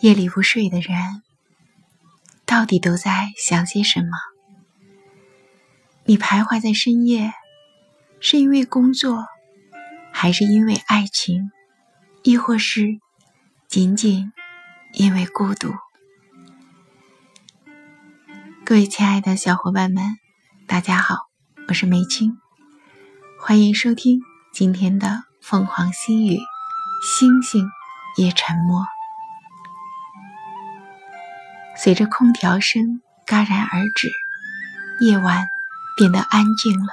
夜里不睡的人，到底都在想些什么？你徘徊在深夜，是因为工作，还是因为爱情，亦或是仅仅因为孤独？各位亲爱的小伙伴们，大家好，我是梅青，欢迎收听今天的凤凰新语。星星也沉默。随着空调声戛然而止，夜晚变得安静了，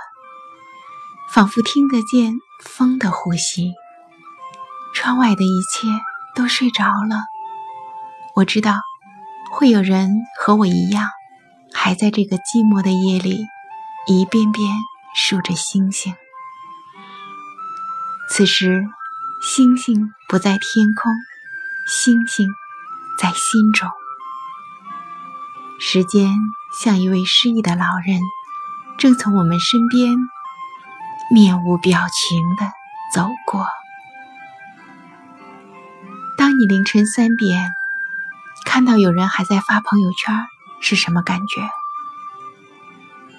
仿佛听得见风的呼吸。窗外的一切都睡着了。我知道，会有人和我一样，还在这个寂寞的夜里，一遍遍数着星星。此时，星星不在天空，星星在心中。时间像一位失意的老人，正从我们身边面无表情的走过。当你凌晨三点看到有人还在发朋友圈，是什么感觉？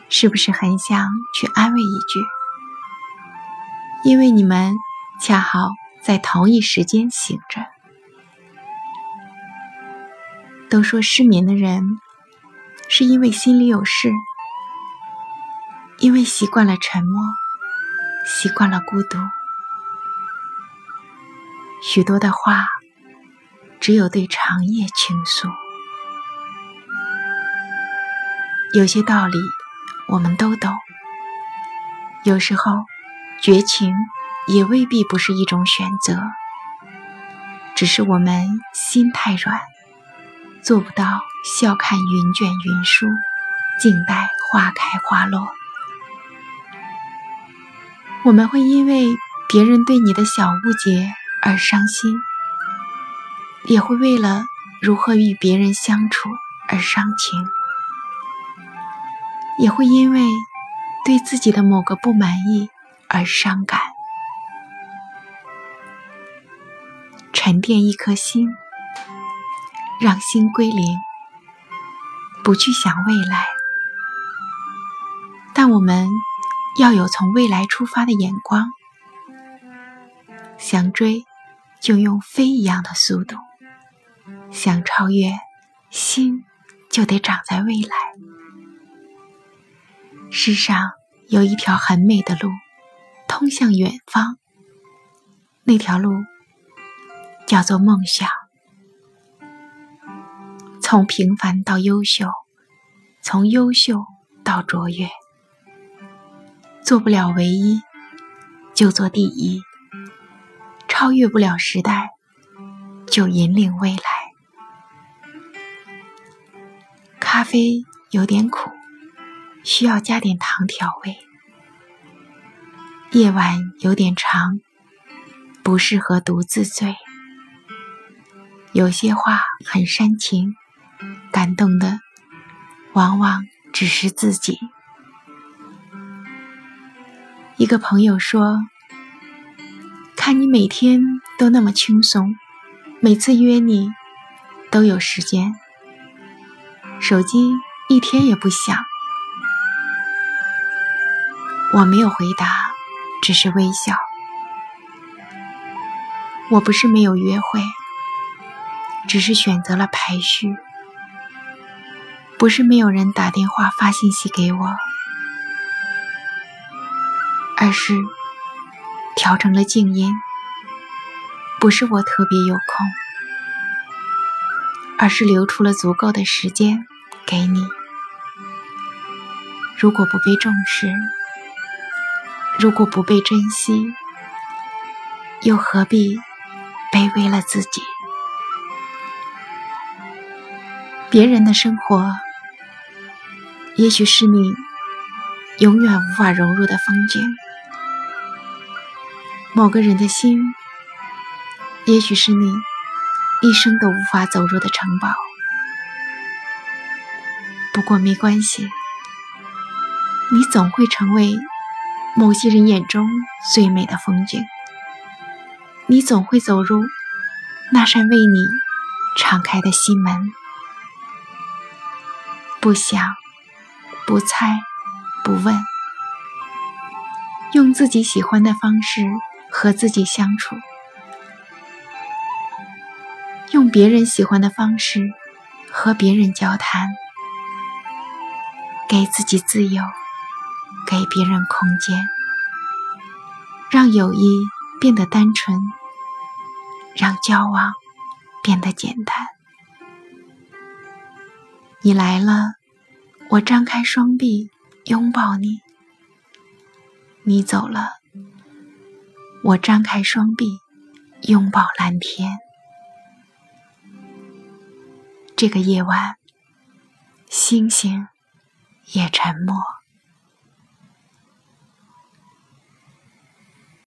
是不是很想去安慰一句？因为你们恰好在同一时间醒着。都说失眠的人。是因为心里有事，因为习惯了沉默，习惯了孤独。许多的话，只有对长夜倾诉。有些道理，我们都懂。有时候，绝情也未必不是一种选择，只是我们心太软，做不到。笑看云卷云舒，静待花开花落。我们会因为别人对你的小误解而伤心，也会为了如何与别人相处而伤情，也会因为对自己的某个不满意而伤感。沉淀一颗心，让心归零。不去想未来，但我们要有从未来出发的眼光。想追，就用飞一样的速度；想超越，心就得长在未来。世上有一条很美的路，通向远方。那条路叫做梦想。从平凡到优秀，从优秀到卓越，做不了唯一，就做第一；超越不了时代，就引领未来。咖啡有点苦，需要加点糖调味。夜晚有点长，不适合独自醉。有些话很煽情。感动的往往只是自己。一个朋友说：“看你每天都那么轻松，每次约你都有时间，手机一天也不响。”我没有回答，只是微笑。我不是没有约会，只是选择了排序。不是没有人打电话发信息给我，而是调成了静音。不是我特别有空，而是留出了足够的时间给你。如果不被重视，如果不被珍惜，又何必卑微了自己？别人的生活。也许是你永远无法融入的风景，某个人的心，也许是你一生都无法走入的城堡。不过没关系，你总会成为某些人眼中最美的风景，你总会走入那扇为你敞开的心门。不想，不猜，不问，用自己喜欢的方式和自己相处，用别人喜欢的方式和别人交谈，给自己自由。给别人空间，让友谊变得单纯，让交往变得简单。你来了，我张开双臂拥抱你；你走了，我张开双臂拥抱蓝天。这个夜晚，星星也沉默。